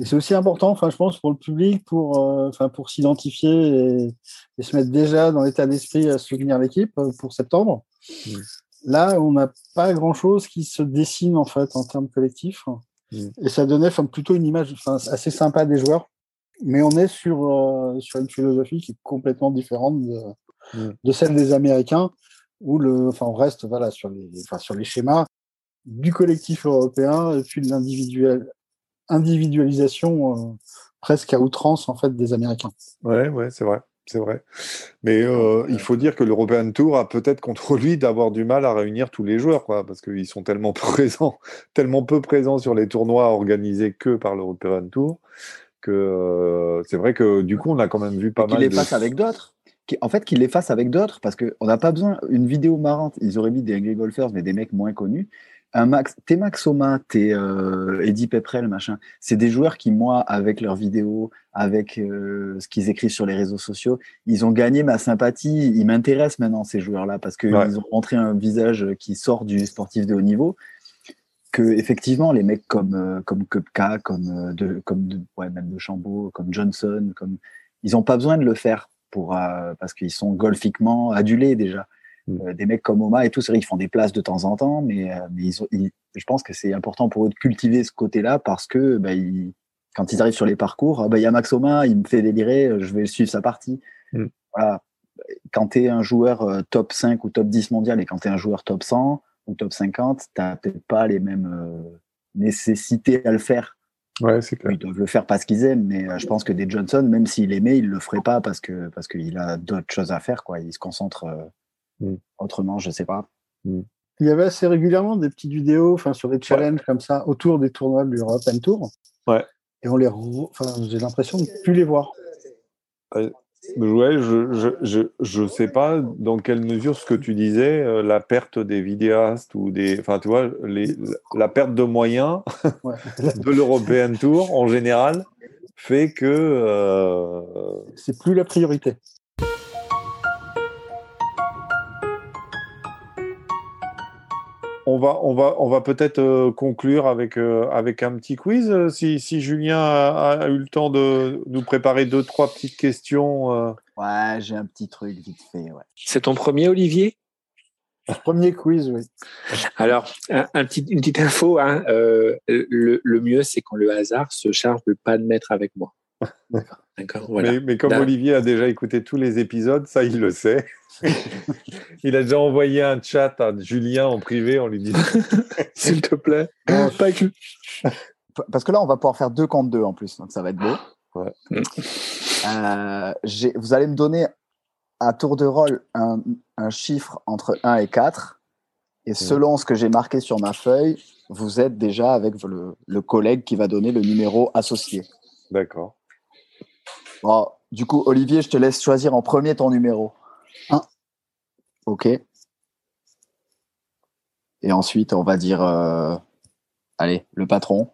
Et c'est aussi important, je pense, pour le public, pour, euh, pour s'identifier et, se mettre déjà dans l'état d'esprit à soutenir l'équipe euh, pour septembre. Mm. Là, on n'a pas grand-chose qui se dessine en fait en termes collectifs. Mm. Et ça donnait enfin, plutôt une image enfin, assez sympa des joueurs. mais on est sur, euh, sur une philosophie qui est complètement différente de, Mm. de celle des Américains, où le, enfin, on reste voilà, sur, les, enfin, sur les schémas du collectif européen et puis de l'individuel, individualisation euh, presque à outrance en fait des Américains. Ouais, ouais, c'est vrai. C'est vrai. Mais euh, il faut dire que l'European Tour a peut-être contre lui d'avoir du mal à réunir tous les joueurs, quoi, parce qu'ils sont tellement présents, tellement peu présents sur les tournois organisés que par l'European Tour, que euh, c'est vrai que du coup, on a quand même vu pas qu'il mal les de. fasse avec d'autres. En fait, qu'il les fasse avec d'autres, parce qu'on n'a pas besoin. Une vidéo marrante, ils auraient mis des Angry Golfers, mais des mecs moins connus. Un Max, t'es Max Soma, t'es euh, Eddie Pepperell, machin. C'est des joueurs qui, moi, avec leurs vidéos, avec euh, ce qu'ils écrivent sur les réseaux sociaux, ils ont gagné ma sympathie. Ils m'intéressent maintenant, ces joueurs-là, parce qu'ils Ouais. ont montré un visage qui sort du sportif de haut niveau. Que, effectivement, les mecs comme, euh, comme Kupka, comme, de, comme de, ouais, même de Chambaud, comme Johnson, comme, ils n'ont pas besoin de le faire pour, parce qu'ils sont golfiquement adulés déjà. Mm. Euh, des mecs comme Oma et tout, c'est vrai, ils font des places de temps en temps, mais, euh, mais ils ont, ils- je pense que c'est important pour eux de cultiver ce côté-là parce que bah, ils- quand ils arrivent sur les parcours, ah, bah, il y a Max Oma, il me fait délirer, euh, je vais suivre sa partie. Mm. Voilà. Quand tu es un joueur top 5 ou top 10 mondial et quand tu es un joueur top 100 ou top 50, tu n'as peut-être pas les mêmes nécessités à le faire. Ouais, c'est clair. Ils doivent le faire parce qu'ils aiment, mais je pense que des Johnson, même s'il aimait, il le ferait pas parce que parce qu'il a d'autres choses à faire, quoi. Il se concentre euh, Mm. autrement, je sais pas. Il y avait assez régulièrement des petites vidéos, enfin sur des challenges comme ça autour des tournois du European Tour. Ouais. Et on les, re- enfin j'ai l'impression de ne plus les voir. Ouais, je, je, je, je sais pas dans quelle mesure ce que tu disais, euh, la perte des vidéastes ou des. Enfin, tu vois, les, la perte de moyens Ouais. de l'European Tour en général fait que. euh, C'est plus la priorité. On va, on va, on va peut-être euh, conclure avec, euh, avec un petit quiz. euh, Si, si Julien a, a eu le temps de nous préparer deux, trois petites questions. euh. Ouais, j'ai un petit truc vite fait. Ouais. C'est ton premier, Olivier? Premier quiz, oui. Alors, un, un petit, une petite info, hein, euh, le, le mieux, c'est quand le hasard se charge de pas de mettre avec moi. D'accord. D'accord, voilà. Mais, mais comme Là- Olivier a déjà écouté tous les épisodes, ça, il le sait. il a déjà envoyé un chat à Julien en privé en lui disant S'il te plaît. Non, Pas que- Parce que là, on va pouvoir faire deux contre deux en plus, donc ça va être beau. Ouais. Euh, j'ai- vous allez me donner à tour de rôle un, un chiffre entre 1 et 4. Et selon ce que j'ai marqué sur ma feuille, vous êtes déjà avec le, le collègue qui va donner le numéro associé. D'accord. Bon, du coup, Olivier, je te laisse choisir en premier ton numéro. Un. Ok. Et ensuite, on va dire, euh, allez, le patron.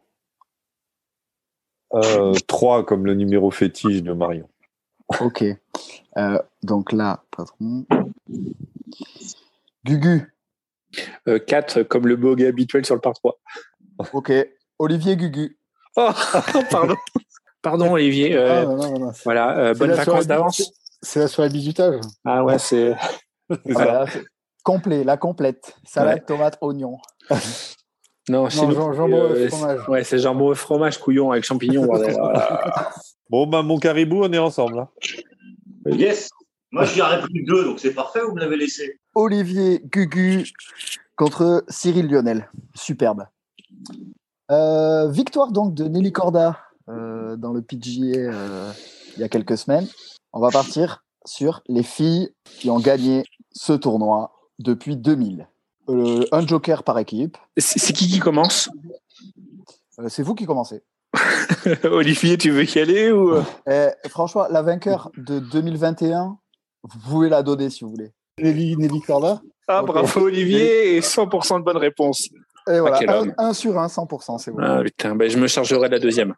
Euh, 3 comme le numéro fétiche de Marion. Ok. Euh, donc là, patron. Gugu. Euh, 4 comme le bogey habituel sur le par 3. Ok. Olivier Gugu. Oh, pardon. Pardon, Olivier. Ah, Euh, non, non, non, c'est- voilà, euh, c'est la vacances d'avance. C'est la soirée bisutage. Ah ouais, c'est. C'est. Voilà, c'est complet, la complète. Salade, tomate, oignon. Non, Jean- jambon euh, fromage. Ouais, c'est jambon et fromage, couillon avec champignons. Voilà. Bon, bah, mon caribou, on est ensemble. hein. Yes. Moi, j'y aurais pris deux, donc c'est parfait, vous me l'avez laissé. Olivier Gugu contre Cyril Lionel. Superbe. Euh, victoire donc de Nelly Corda euh, dans le PGA euh, il y a quelques semaines. On va partir sur les filles qui ont gagné ce tournoi depuis 2000. Euh, un joker par équipe. C'est qui qui commence? Euh, c'est vous qui commencez. Olivier, tu veux y aller ou? Franchement, la vainqueur de 2021, vous pouvez la donner si vous voulez. Nelly, Nelly Corda. Ah, bravo Olivier et 100% de bonnes réponses. Et voilà, un, sur un, 100%, c'est bon. Ah putain, ben, je me chargerai de la deuxième.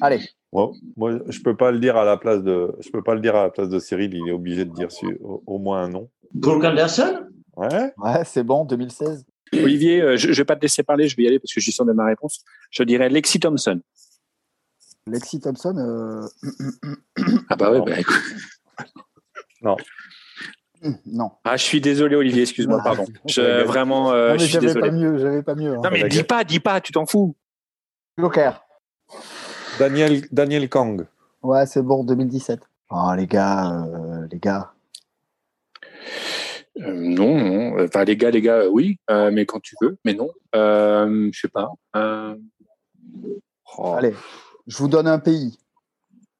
Allez, Bon, moi, je peux pas le dire à la place de, je peux pas le dire à la place de Cyril. Il est obligé de dire su- au, au moins un nom. Brooke Anderson? Ouais. ouais, c'est bon, 2016. Olivier, euh, je, je vais pas te laisser parler, je vais y aller parce que je suis sûr de ma réponse. Je dirais Lexi Thompson. Lexi Thompson, euh, Ah bah ouais, bah, écoute. non. Ah, je suis désolé Olivier, excuse-moi, pardon. Je, vraiment, euh, non, mais je suis désolé. pas mieux, j'avais pas mieux. hein. Non mais dis pas, dis pas, tu t'en fous. Joker. Daniel, Daniel Kang. Ouais, c'est bon, 2017. Oh, les gars, euh, les gars. Euh, non, non. Enfin, les gars, les gars, euh, oui, euh, mais quand tu veux, mais non. Euh, je sais pas. Euh, oh, Allez, je vous donne un pays.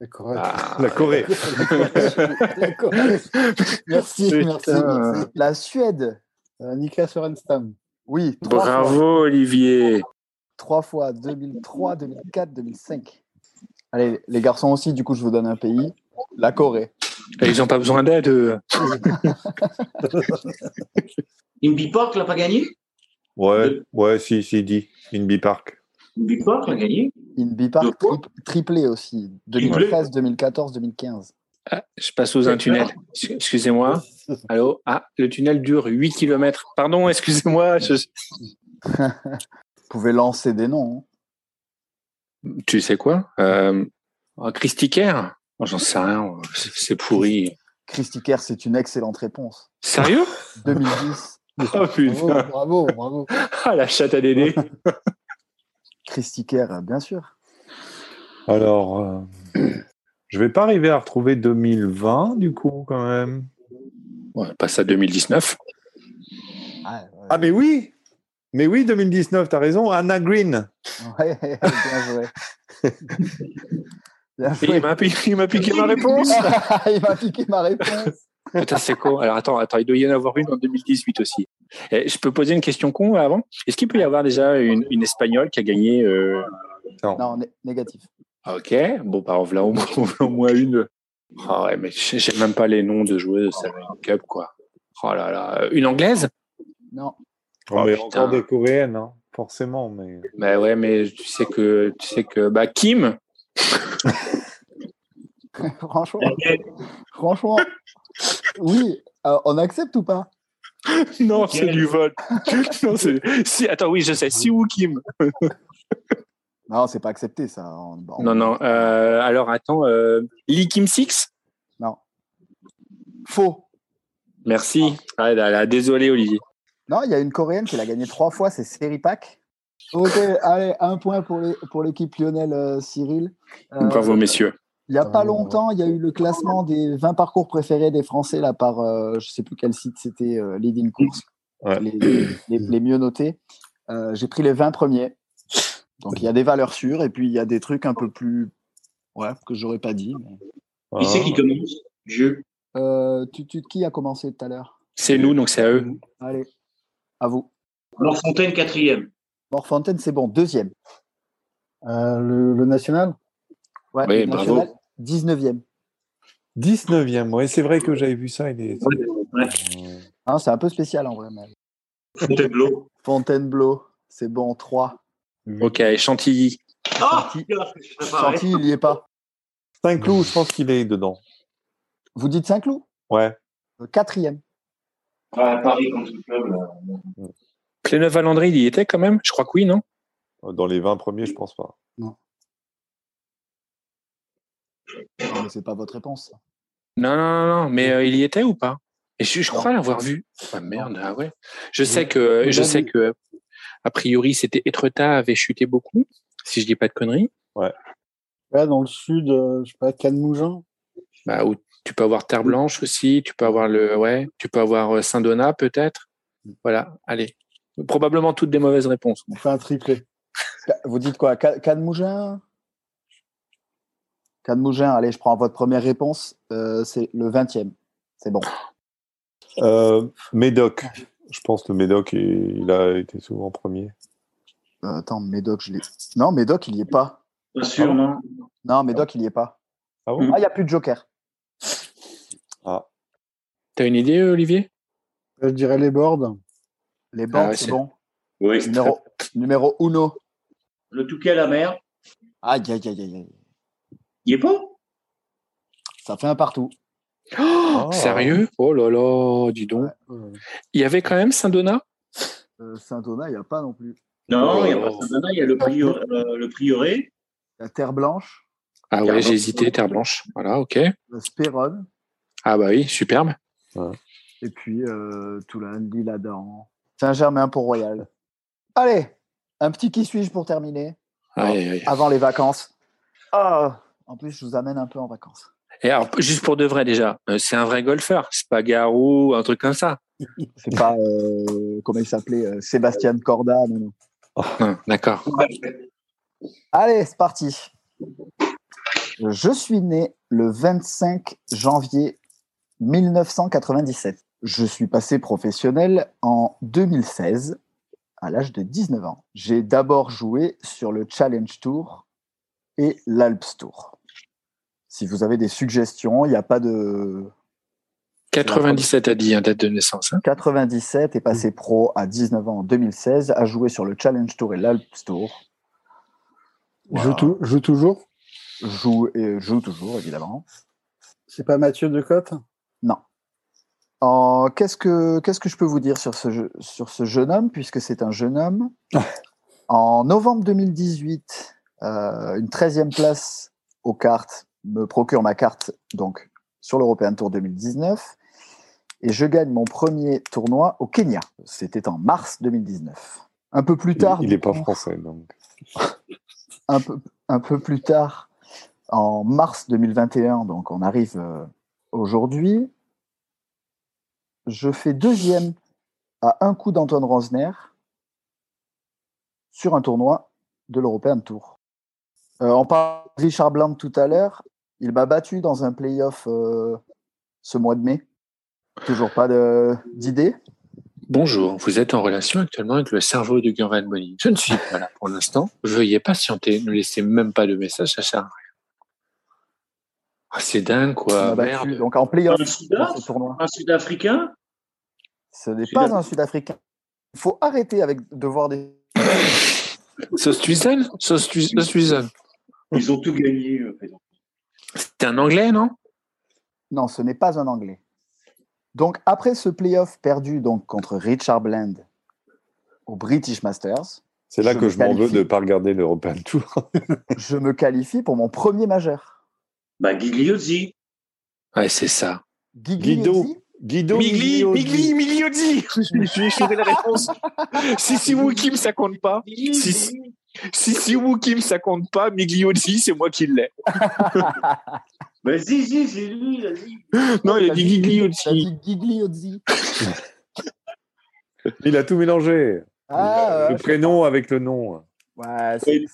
Ah, La Corée. La Corée. Merci, Putain. merci, merci. La Suède. Euh, Niklas Sorenstam. Oui, trois fois. Bravo, Olivier. Trois fois, 2003, 2004, 2005. Allez, les garçons aussi, du coup, je vous donne un pays. La Corée. Et Ils n'ont pas besoin d'aide. eux. Inby Park l'a pas gagné? Ouais, ouais, si, si, dit. Inby Park. Inby Park l'a gagné Inby Park, fois. tri- triplé aussi. 2013, 2014, 2015. Ah, je passe sous un tunnel. Excusez-moi. Allô? Ah, le tunnel dure 8 km. Pardon, excusez-moi. je- Vous pouvez lancer des noms. hein. Tu sais quoi? Euh, oh, Christy Kerr Oh, J'en sais rien. C'est c'est pourri. Christy Kerr, c'est une excellente réponse. Sérieux? 2010, Oh Bravo, putain. bravo, bravo. Ah, la chatte à Dédé. Christy Kerr, euh, bien sûr. Alors, euh, je vais pas arriver à retrouver 2020, du coup, quand même. Ouais, passe à 2019. Ah, Ah, mais oui Mais oui, 2019, t'as raison. Anna Green. ouais, bien joué. Bien Et joué. Il m'a piqué, m'a piqué ma réponse. Il m'a piqué ma réponse. Putain, c'est con. Alors attends, attends, il doit y en avoir une en 2018 aussi. Eh, je peux poser une question con avant? Est-ce qu'il peut y avoir déjà une, une espagnole qui a gagné euh, Non, né- négatif. ah, Ok, bon, bah, voilà au moins, au moins une. Ah ouais, mais j'ai même pas les noms de joueuses de Salmon Cup, quoi. Oh là là. Une anglaise? Non. Oh, mais encore des coréennes, hein, forcément. Mais... Bah ouais, mais tu sais que, tu sais que, bah, Kim, franchement, franchement, oui, euh, on accepte ou pas? non, c'est du vol. non, c'est, si, attends, oui, je sais, Si ou Kim. Non, c'est pas accepté ça. On- on- Non, non, euh, alors attends, euh, Lee Kim Six? Non. Faux. Merci. Ah, là, là, désolé, Olivier. Non, il y a une coréenne qui l'a gagné trois fois, c'est Seripak. Ok, allez, un point pour les- pour l'équipe Lionel euh, Cyril. Euh, Bravo, messieurs. Il n'y a pas longtemps, il y a eu le classement des 20 parcours préférés des Français là, par, euh, je sais plus quel site c'était, euh, Leading Course, Ouais. les, les- les- les mieux notés. Euh, J'ai pris les 20 premiers. Donc il y a des valeurs sûres et puis il y a des trucs un peu plus. Ouais, que j'aurais pas dit. mais- Qui c'est qui commence Je. Euh, tu, tu- qui a commencé tout à l'heure? C'est nous, donc c'est à eux. Allez, à vous. Alors Fontaine, quatrième. Morfontaine, c'est bon, deuxième. Euh, le, le national? Ouais, Oui, bravo. National, 19e. 19e, ouais, c'est vrai que j'avais vu ça. Il est... Ouais. Hein, c'est un peu spécial en vrai. mais- Fontainebleau. Fontainebleau, c'est bon, 3. Ok, Chantilly. Ah Chantilly. préparais. Chantilly, il n'y est pas. Saint-Cloud, je pense qu'il est dedans. Vous dites Saint-Cloud? Ouais. Euh, Quatrième. Ouais, Paris contre le club. là. Cléneuf-Valandry, il y était quand même Je crois que oui, non? Dans les 20 premiers, je pense pas. Non, mais c'est pas votre réponse. Non, non, non, non, mais euh, il y était ou pas? Et je, je crois l'avoir vu. Ah merde, ah ouais. Je sais que, Vous je sais que, a priori, c'était Etretat avait chuté beaucoup, si je dis pas de conneries. Ouais, dans le sud, euh, je sais pas, Cannes-Mougin. Bah, où tu peux avoir Terre Blanche aussi, tu peux avoir le, ouais, tu peux avoir euh, Saint-Donat peut-être. Voilà, allez. Probablement toutes des mauvaises réponses. On fait un triplé. Vous dites quoi? Ca- Cannes-Mougin Cannes-Mougin, allez, je prends votre première réponse. Euh, c'est le 20e. C'est bon. Euh, Médoc. Je pense que le Médoc, il, il a été souvent premier. Euh, attends, Médoc, je l'ai. Non, Médoc, il y est pas. Pas sûr, non Non, Médoc, il y est pas. Ah bon Ah, il n'y a plus de joker. T'as une idée, Olivier? Je dirais les boards. Les banques, ouais, c'est bon. Oui. Numéro, numéro uno. Le Touquet à la mer. Aïe, aïe, aïe, aïe, aïe. Il est pas? Ça fait un partout. Oh, Ah. Sérieux? Oh là là, dis donc. Il y avait quand même Saint-Donat? Euh, Saint-Donat, il n'y a pas non plus. Non, il n'y a Oh. pas Saint-Donat, il y a le, prior- euh, le prieuré. La Terre Blanche, Ah ouais, j'ai hésité, Terre Blanche. Voilà, ok. le Spéronne, Ah bah oui, superbe. et puis euh, Toulon, Lille-Adam, Saint-Germain-Port-Royal. Allez, un petit qui suis-je pour terminer, Aïe, aïe, aïe. avant les vacances. Ah, en plus, je vous amène un peu en vacances. Et alors, juste pour de vrai déjà, euh, c'est un vrai golfeur. C'est pas Garou, un truc comme ça. C'est pas, euh, comment il s'appelait, euh, Sébastien Corda. Non, non. Hum, D'accord. Allez, c'est parti. Je suis né le 25 janvier 1997. Je suis passé professionnel en 2016, à l'âge de 19 ans. J'ai d'abord joué sur le Challenge Tour et l'Alps Tour. Si vous avez des suggestions, il n'y a pas de 97 a dit, un date de naissance. hein. 97 est passé pro à 19 ans en 2016, a joué sur le Challenge Tour et l'Alps Tour. Joue, tou- joue toujours? Joue, et joue toujours, évidemment. C'est pas Mathieu Decotte? Non. Qu'est-ce que qu'est-ce que je peux vous dire sur ce, je- sur ce jeune homme, puisque c'est un jeune homme? En novembre 2018, euh, une 13e place aux cartes me procure ma carte donc sur l'European Tour 2019 et je gagne mon premier tournoi au Kenya. C'était en mars 2019. Un peu plus tard, Il n'est pas français, donc. un peu, un peu plus tard, en mars 2021, donc on arrive euh, aujourd'hui, je fais deuxième à un coup d'Antoine Rosner sur un tournoi de l'European Tour. Euh, on parle de Richard Bland tout à l'heure. Il m'a battu dans un playoff euh, ce mois de mai. Toujours pas d'idée? Bonjour, vous êtes en relation actuellement avec le cerveau de Gurvan Boni. Je ne suis pas là pour l'instant. Veuillez patienter. Ne laissez même pas de message, ça sert à rien. Ah, c'est dingue, Il quoi. m'a battu, Merde. donc en playoff Un dans Sudaf ce tournoi. Un Sud-Africain? Ce n'est pas un Sud-Africain. Il faut arrêter avec de voir des Sauce Tuizel Sauce. Ils ont tout gagné. euh, président. C'était un anglais, non? Non, ce n'est pas un Anglais. Donc, après ce playoff perdu donc, contre Richard Bland au British Masters, C'est là Je que me je m'en veux de ne pas regarder l'European Tour. je me qualifie pour mon premier majeur. Bah, Gigliozzi. Ouais, c'est ça. Guido. Guido Migli. Migli, Migliozzi J'ai trouvé la réponse. si si Wukim, ça compte pas. Si si, si, Wukim, ça compte pas. Migliozzi, c'est moi qui l'ai. Bah, si, si, c'est lui, il a dit. Non, il a dit. Il a tout mélangé. Ah, le ouais, prénom avec le nom. ouais, c'est-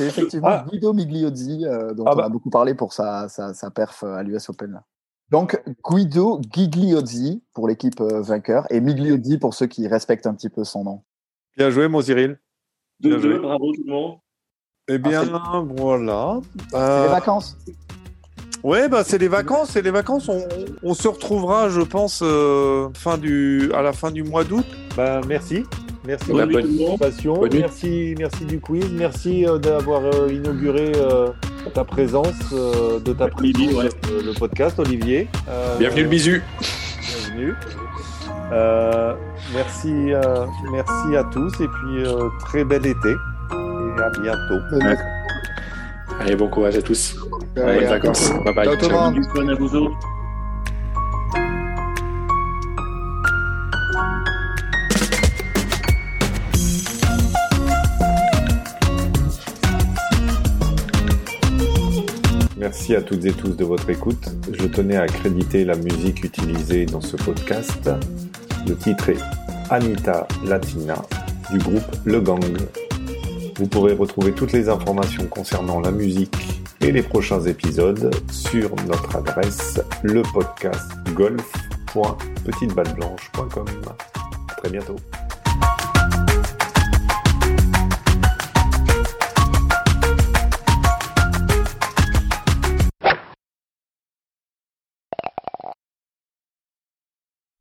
effectivement Ah. Guido Migliozzi, euh, dont Ah on bah. a beaucoup parlé pour sa, sa, sa perf euh, à l'US Open. là. Donc, Guido Gigliozzi pour l'équipe euh, vainqueur et Migliozzi pour ceux qui respectent un petit peu son nom. Bien joué, mon Cyril. 2-2, joué. bravo tout le monde. Eh bien, Ah, voilà. C'est Euh, les vacances. Ouais, bah c'est les vacances, c'est les vacances. On, on se retrouvera, je pense, euh, fin du, à la fin du mois d'août. Bah merci, merci Bonne de monde. participation. Bonne nuit. merci, merci du quiz, merci euh, d'avoir euh, inauguré euh, ta présence, euh, de ta Olivier, présence, ouais. euh, le podcast, Olivier. Euh, Bienvenue le bisu. Bienvenue. Euh, merci, euh, merci à tous et puis euh, très bel été et à bientôt. Ouais. Allez, bon courage à tous. Allez, Bonnes vacances. Bye bye. Ciao, Ciao. à vous autres. Merci à toutes et tous de votre écoute. Je tenais à accréditer la musique utilisée dans ce podcast. Le titre Anita Latina du groupe Le Gang. Vous pourrez retrouver toutes les informations concernant la musique et les prochains épisodes sur notre adresse lepodcastgolf.petiteballeblanche.com. À très bientôt.